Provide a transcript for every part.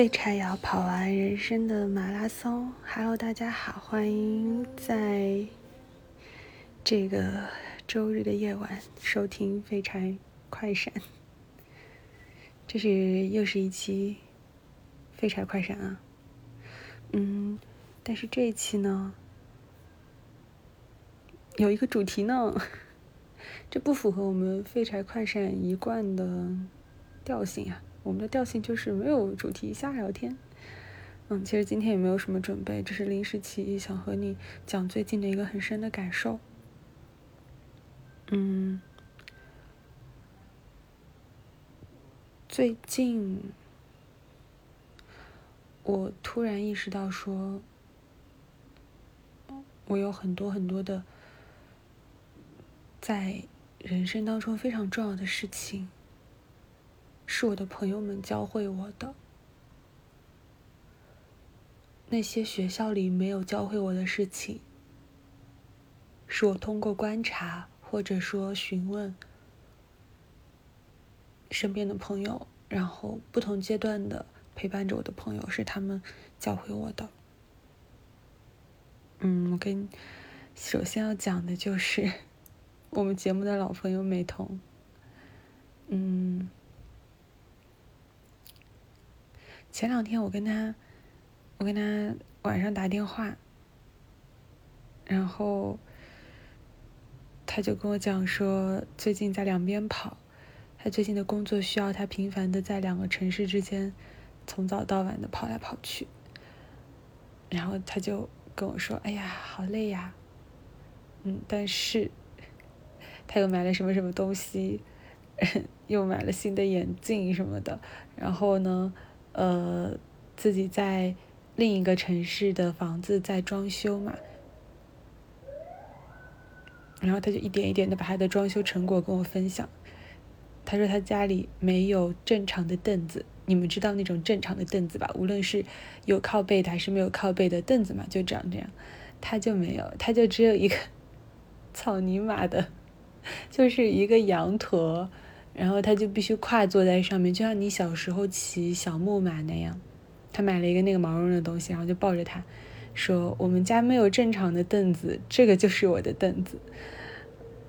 废柴要跑完人生的马拉松。Hello，大家好，欢迎在这个周日的夜晚收听《废柴快闪》。这是又是一期废柴快闪啊。嗯，但是这一期呢，有一个主题呢，这不符合我们废柴快闪一贯的调性啊。我们的调性就是没有主题瞎聊天，嗯，其实今天也没有什么准备，只是临时起意想和你讲最近的一个很深的感受。嗯，最近我突然意识到说，我有很多很多的在人生当中非常重要的事情。是我的朋友们教会我的，那些学校里没有教会我的事情，是我通过观察或者说询问身边的朋友，然后不同阶段的陪伴着我的朋友，是他们教会我的。嗯，我跟首先要讲的就是 我们节目的老朋友美瞳，嗯。前两天我跟他，我跟他晚上打电话，然后他就跟我讲说，最近在两边跑，他最近的工作需要他频繁的在两个城市之间从早到晚的跑来跑去，然后他就跟我说：“哎呀，好累呀。”嗯，但是他又买了什么什么东西，又买了新的眼镜什么的，然后呢？呃，自己在另一个城市的房子在装修嘛，然后他就一点一点的把他的装修成果跟我分享。他说他家里没有正常的凳子，你们知道那种正常的凳子吧？无论是有靠背的还是没有靠背的凳子嘛，就长这样。他就没有，他就只有一个草泥马的，就是一个羊驼。然后他就必须跨坐在上面，就像你小时候骑小木马那样。他买了一个那个毛绒的东西，然后就抱着他，说：“我们家没有正常的凳子，这个就是我的凳子。”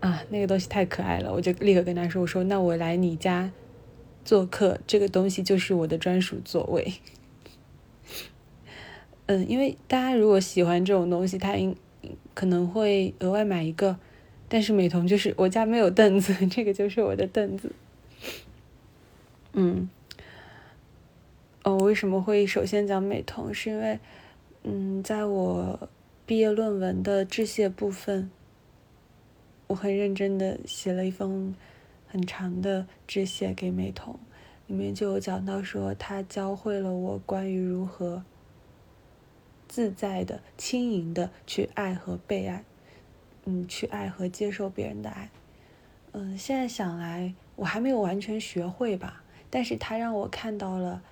啊，那个东西太可爱了，我就立刻跟他说：“我说那我来你家做客，这个东西就是我的专属座位。”嗯，因为大家如果喜欢这种东西，他应可能会额外买一个。但是美瞳就是我家没有凳子，这个就是我的凳子。嗯，哦，为什么会首先讲美瞳？是因为，嗯，在我毕业论文的致谢部分，我很认真的写了一封很长的致谢给美瞳，里面就有讲到说，他教会了我关于如何自在的、轻盈的去爱和被爱。嗯，去爱和接受别人的爱。嗯，现在想来，我还没有完全学会吧。但是它让我看到了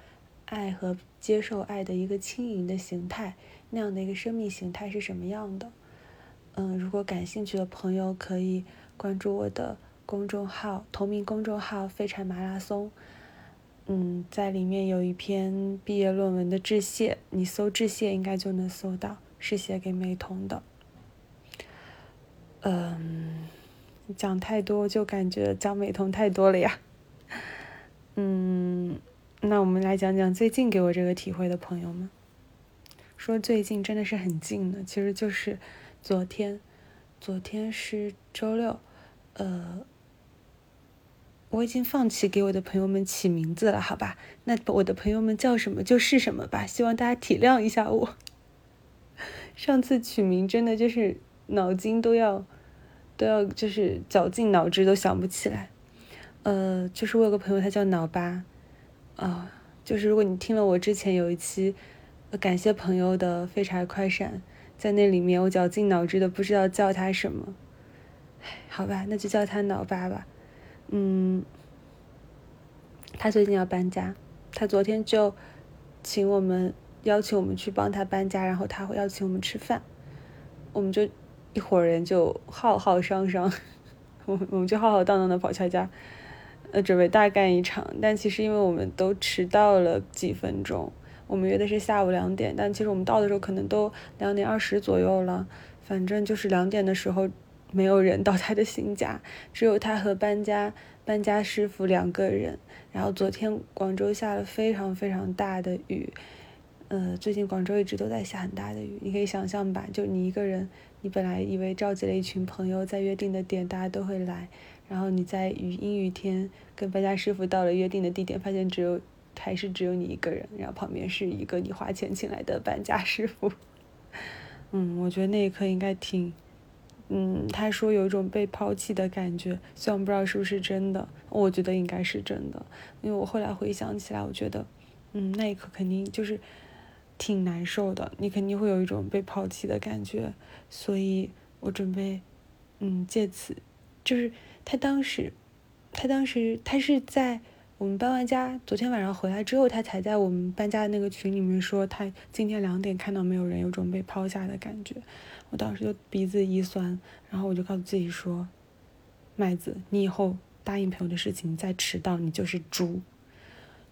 爱和接受爱的一个轻盈的形态，那样的一个生命形态是什么样的？嗯，如果感兴趣的朋友可以关注我的公众号，同名公众号“废柴马拉松”。嗯，在里面有一篇毕业论文的致谢，你搜致谢应该就能搜到，是写给美瞳的。嗯，讲太多就感觉讲美瞳太多了呀。嗯，那我们来讲讲最近给我这个体会的朋友们。说最近真的是很近的，其实就是昨天，昨天是周六。呃，我已经放弃给我的朋友们起名字了，好吧？那我的朋友们叫什么就是什么吧，希望大家体谅一下我。上次取名真的就是脑筋都要。都要就是绞尽脑汁都想不起来，呃，就是我有个朋友，他叫脑巴，啊，就是如果你听了我之前有一期感谢朋友的废柴快闪，在那里面我绞尽脑汁的不知道叫他什么，好吧，那就叫他脑巴吧，嗯，他最近要搬家，他昨天就请我们邀请我们去帮他搬家，然后他会邀请我们吃饭，我们就。一伙人就浩浩汤汤，我我们就浩浩荡荡的跑他家，呃，准备大干一场。但其实因为我们都迟到了几分钟，我们约的是下午两点，但其实我们到的时候可能都两点二十左右了。反正就是两点的时候，没有人到他的新家，只有他和搬家搬家师傅两个人。然后昨天广州下了非常非常大的雨，呃，最近广州一直都在下很大的雨，你可以想象吧？就你一个人，你本来以为召集了一群朋友在约定的点大家都会来，然后你在雨阴雨天跟搬家师傅到了约定的地点，发现只有还是只有你一个人，然后旁边是一个你花钱请来的搬家师傅。嗯，我觉得那一刻应该挺，嗯，他说有一种被抛弃的感觉，虽然不知道是不是真的，我觉得应该是真的，因为我后来回想起来，我觉得，嗯，那一刻肯定就是挺难受的，你肯定会有一种被抛弃的感觉，所以我准备，嗯，借此，就是他当时，他当时他是在。我们搬完家，昨天晚上回来之后，他才在我们搬家的那个群里面说，他今天两点看到没有人，有种被抛下的感觉。我当时就鼻子一酸，然后我就告诉自己说：“麦子，你以后答应朋友的事情再迟到，你就是猪。”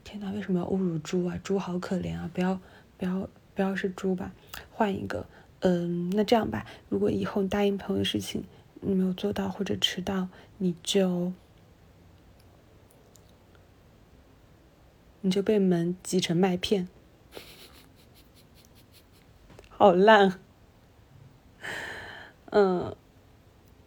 天哪，为什么要侮辱猪啊？猪好可怜啊！不要不要不要是猪吧，换一个。嗯，那这样吧，如果以后你答应朋友的事情你没有做到或者迟到，你就。你就被门挤成麦片，好烂。嗯，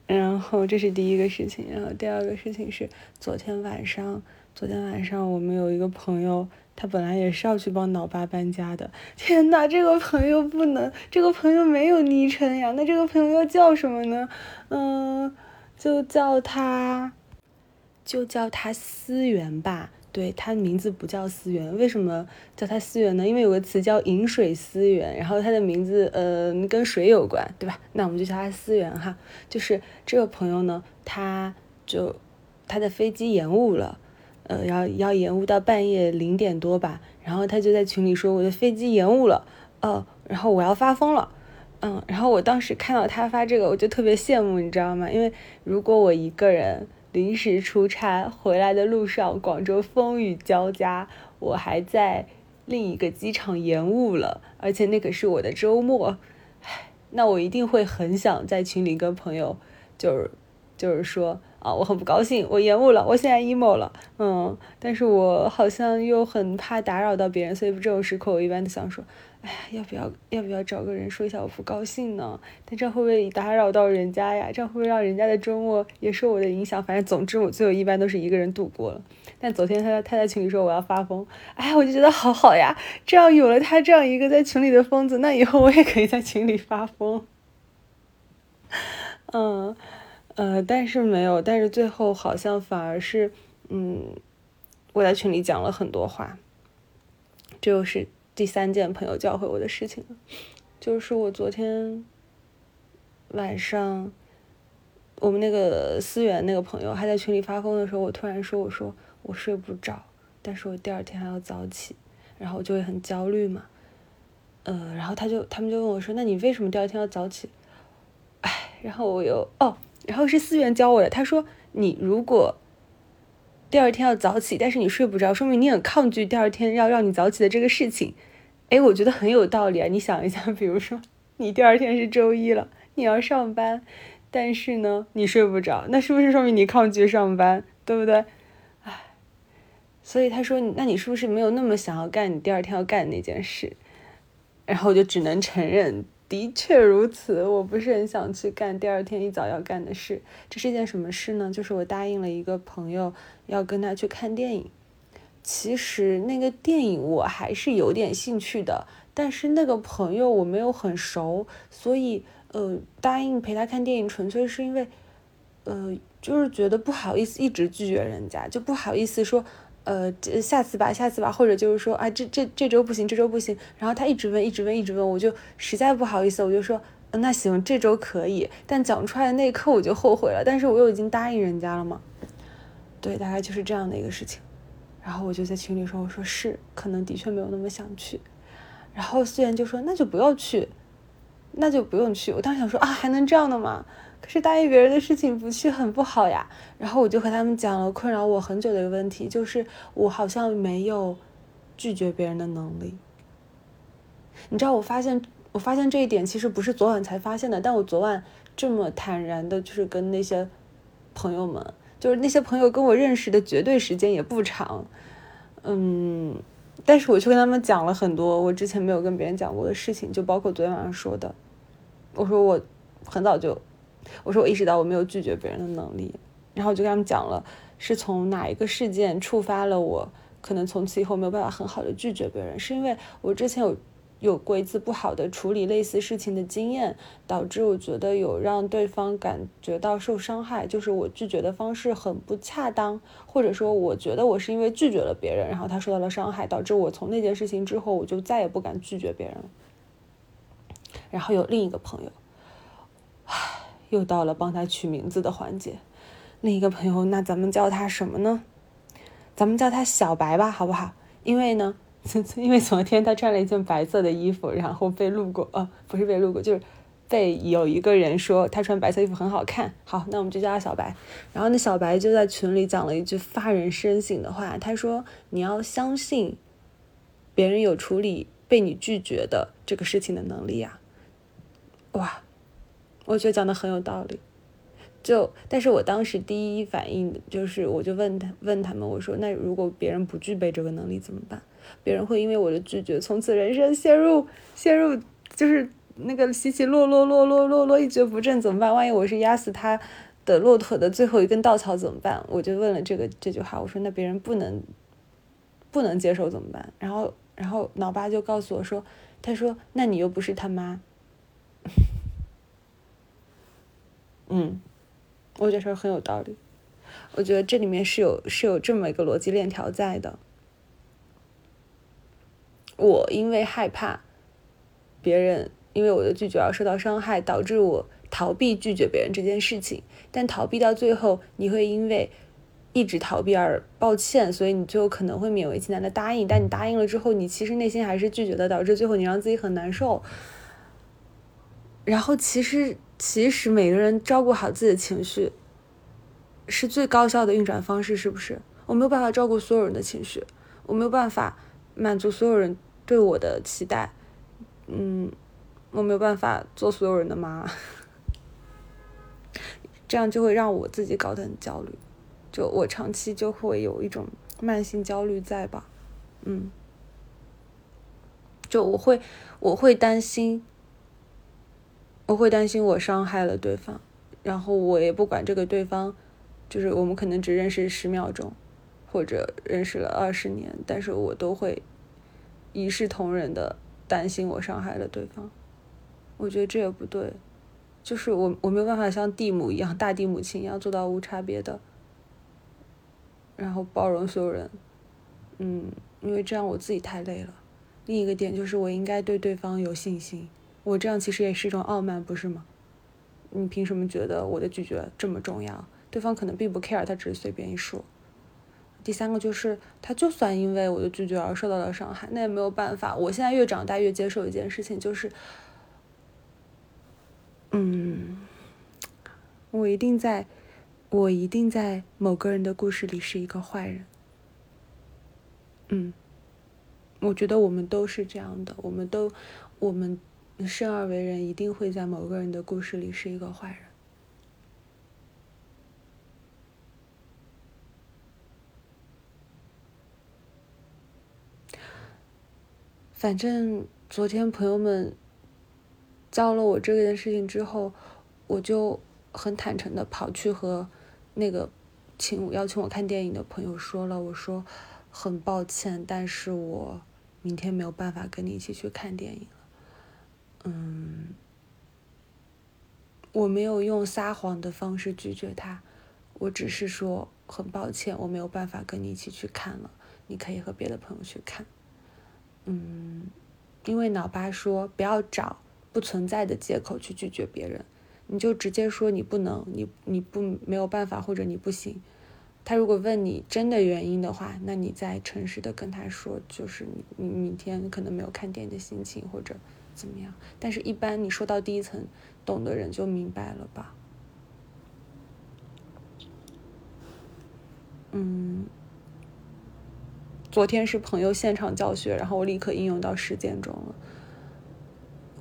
然后这是第一个事情，然后第二个事情是昨天晚上，昨天晚上我们有一个朋友，他本来也是要去帮老爸搬家的。天呐，这个朋友不能，这个朋友没有昵称呀，那这个朋友要叫什么呢？嗯，就叫他，就叫他思源吧。对，他名字不叫思源，为什么叫他思源呢？因为有个词叫饮水思源，然后他的名字呃跟水有关，对吧？那我们就叫他思源哈。就是这个朋友呢，他就他的飞机延误了，呃，要要延误到半夜零点多吧，然后他就在群里说我的飞机延误了，呃，然后我要发疯了，嗯，然后我当时看到他发这个，我就特别羡慕，你知道吗？因为如果我一个人。临时出差回来的路上，广州风雨交加，我还在另一个机场延误了，而且那可是我的周末，唉，那我一定会很想在群里跟朋友，就是就是说啊，我很不高兴，我延误了，我现在 emo 了，嗯，但是我好像又很怕打扰到别人，所以这种时刻我一般都想说。哎呀，要不要要不要找个人说一下我不高兴呢？但这会不会打扰到人家呀？这样会不会让人家的周末也受我的影响？反正总之我最后一般都是一个人度过了。但昨天他他在群里说我要发疯，哎，我就觉得好好呀，这样有了他这样一个在群里的疯子，那以后我也可以在群里发疯。嗯，呃，但是没有，但是最后好像反而是，嗯，我在群里讲了很多话，这就是。第三件朋友教会我的事情，就是我昨天晚上，我们那个思源那个朋友还在群里发疯的时候，我突然说：“我说我睡不着，但是我第二天还要早起，然后就会很焦虑嘛。”呃，然后他就他们就问我说：“那你为什么第二天要早起？”哎，然后我又哦，然后是思源教我的，他说：“你如果。”第二天要早起，但是你睡不着，说明你很抗拒第二天要让你早起的这个事情。哎，我觉得很有道理啊！你想一下，比如说你第二天是周一了，你要上班，但是呢你睡不着，那是不是说明你抗拒上班，对不对？哎，所以他说，那你是不是没有那么想要干你第二天要干的那件事？然后我就只能承认。的确如此，我不是很想去干第二天一早要干的事。这是一件什么事呢？就是我答应了一个朋友要跟他去看电影。其实那个电影我还是有点兴趣的，但是那个朋友我没有很熟，所以呃答应陪他看电影纯粹是因为，呃就是觉得不好意思一直拒绝人家，就不好意思说。呃，下次吧，下次吧，或者就是说，啊，这这这周不行，这周不行。然后他一直问，一直问，一直问，我就实在不好意思，我就说，那行，这周可以。但讲出来的那一刻我就后悔了，但是我又已经答应人家了嘛。对，大概就是这样的一个事情。然后我就在群里说，我说是，可能的确没有那么想去。然后思源就说，那就不要去，那就不用去。我当时想说啊，还能这样的吗？是答应别人的事情不去很不好呀。然后我就和他们讲了困扰我很久的一个问题，就是我好像没有拒绝别人的能力。你知道，我发现我发现这一点其实不是昨晚才发现的，但我昨晚这么坦然的，就是跟那些朋友们，就是那些朋友跟我认识的绝对时间也不长，嗯。但是我去跟他们讲了很多我之前没有跟别人讲过的事情，就包括昨天晚上说的。我说我很早就，我说我意识到我没有拒绝别人的能力，然后我就跟他们讲了是从哪一个事件触发了我，可能从此以后没有办法很好的拒绝别人，是因为我之前有。有过一次不好的处理类似事情的经验，导致我觉得有让对方感觉到受伤害，就是我拒绝的方式很不恰当，或者说我觉得我是因为拒绝了别人，然后他受到了伤害，导致我从那件事情之后我就再也不敢拒绝别人了。然后有另一个朋友，又到了帮他取名字的环节。另一个朋友，那咱们叫他什么呢？咱们叫他小白吧，好不好？因为呢。因为昨天他穿了一件白色的衣服，然后被路过，呃，不是被路过，就是被有一个人说他穿白色衣服很好看。好，那我们就叫他小白。然后那小白就在群里讲了一句发人深省的话，他说：“你要相信别人有处理被你拒绝的这个事情的能力呀。”哇，我觉得讲的很有道理。就，但是我当时第一反应就是，我就问他问他们，我说：“那如果别人不具备这个能力怎么办？”别人会因为我的拒绝，从此人生陷入陷入就是那个起起落落落落落落一蹶不振，怎么办？万一我是压死他的骆驼的最后一根稻草怎么办？我就问了这个这句话，我说那别人不能不能接受怎么办？然后然后老爸就告诉我说，他说那你又不是他妈，嗯，我觉得说很有道理，我觉得这里面是有是有这么一个逻辑链条在的。我因为害怕别人因为我的拒绝而受到伤害，导致我逃避拒绝别人这件事情。但逃避到最后，你会因为一直逃避而抱歉，所以你最后可能会勉为其难的答应。但你答应了之后，你其实内心还是拒绝的，导致最后你让自己很难受。然后其实其实每个人照顾好自己的情绪是最高效的运转方式，是不是？我没有办法照顾所有人的情绪，我没有办法满足所有人。对我的期待，嗯，我没有办法做所有人的妈，这样就会让我自己搞得很焦虑，就我长期就会有一种慢性焦虑在吧，嗯，就我会我会担心，我会担心我伤害了对方，然后我也不管这个对方，就是我们可能只认识十秒钟，或者认识了二十年，但是我都会。一视同仁的担心我伤害了对方，我觉得这也不对，就是我我没有办法像地母一样，大地母亲一样做到无差别的，然后包容所有人，嗯，因为这样我自己太累了。另一个点就是我应该对对方有信心，我这样其实也是一种傲慢，不是吗？你凭什么觉得我的拒绝这么重要？对方可能并不 care，他只是随便一说。第三个就是，他就算因为我的拒绝而受到了伤害，那也没有办法。我现在越长大越接受一件事情，就是，嗯，我一定在，我一定在某个人的故事里是一个坏人。嗯，我觉得我们都是这样的，我们都，我们你生而为人，一定会在某个人的故事里是一个坏人。反正昨天朋友们教了我这件事情之后，我就很坦诚的跑去和那个请我邀请我看电影的朋友说了，我说很抱歉，但是我明天没有办法跟你一起去看电影。嗯，我没有用撒谎的方式拒绝他，我只是说很抱歉，我没有办法跟你一起去看了，你可以和别的朋友去看。嗯，因为脑爸说不要找不存在的借口去拒绝别人，你就直接说你不能，你你不没有办法或者你不行。他如果问你真的原因的话，那你再诚实的跟他说，就是你你明天可能没有看电影的心情或者怎么样？但是一般你说到第一层懂的人就明白了吧？嗯昨天是朋友现场教学然后我立刻应用到实践中了。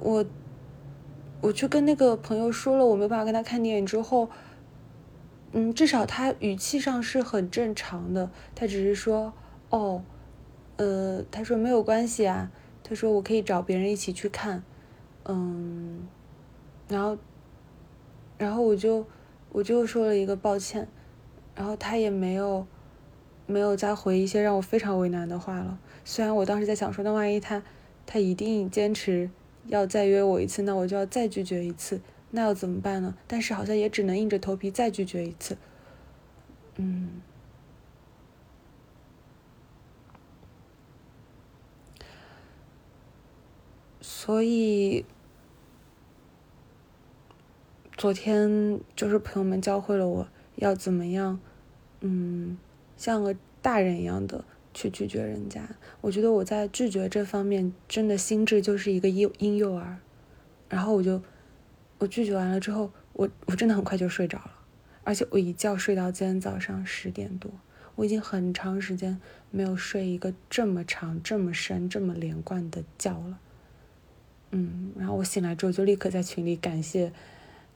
我我去跟那个朋友说了我没有办法跟他看电影之后嗯至少他语气上是很正常的他只是说哦呃他说没有关系啊他说我可以找别人一起去看，嗯，然后，然后我就我就说了一个抱歉。然后他也没有，没有再回一些让我非常为难的话了。虽然我当时在想说，那万一他，他一定坚持要再约我一次，那我就要再拒绝一次，那要怎么办呢？但是好像也只能硬着头皮再拒绝一次。嗯，所以昨天就是朋友们教会了我。要怎么样？嗯，像个大人一样的去拒绝人家。我觉得我在拒绝这方面真的心智就是一个婴婴幼儿。然后我就我拒绝完了之后，我我真的很快就睡着了，而且我一觉睡到今天早上十点多。我已经很长时间没有睡一个这么长、这么深、这么连贯的觉了。嗯，然后我醒来之后就立刻在群里感谢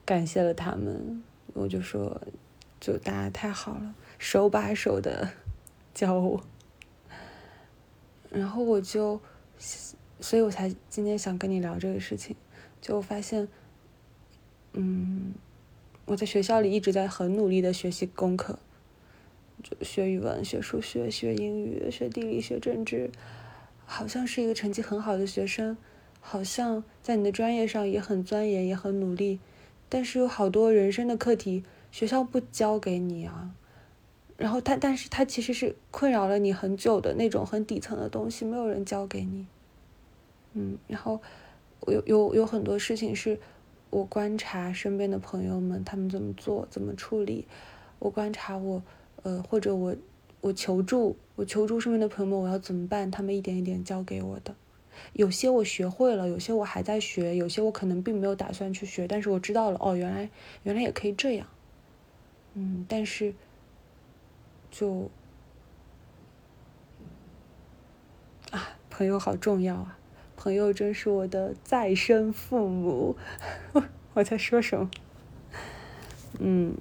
感谢了他们，我就说。就大家太好了，手把手的教我，然后我就，所以我才今天想跟你聊这个事情。就发现，嗯，我在学校里一直在很努力的学习功课，就学语文、学数学、学英语、学地理、学政治，好像是一个成绩很好的学生，好像在你的专业上也很钻研、也很努力，但是有好多人生的课题。学校不教给你啊，然后他，但是他其实是困扰了你很久的那种很底层的东西，没有人教给你。嗯，然后有有有很多事情是我观察身边的朋友们他们怎么做怎么处理，我观察我呃或者我我求助我求助身边的朋友们我要怎么办，他们一点一点教给我的。有些我学会了，有些我还在学，有些我可能并没有打算去学，但是我知道了哦，原来原来也可以这样。嗯，但是，就啊，朋友好重要啊！朋友真是我的再生父母。我在说什么？嗯。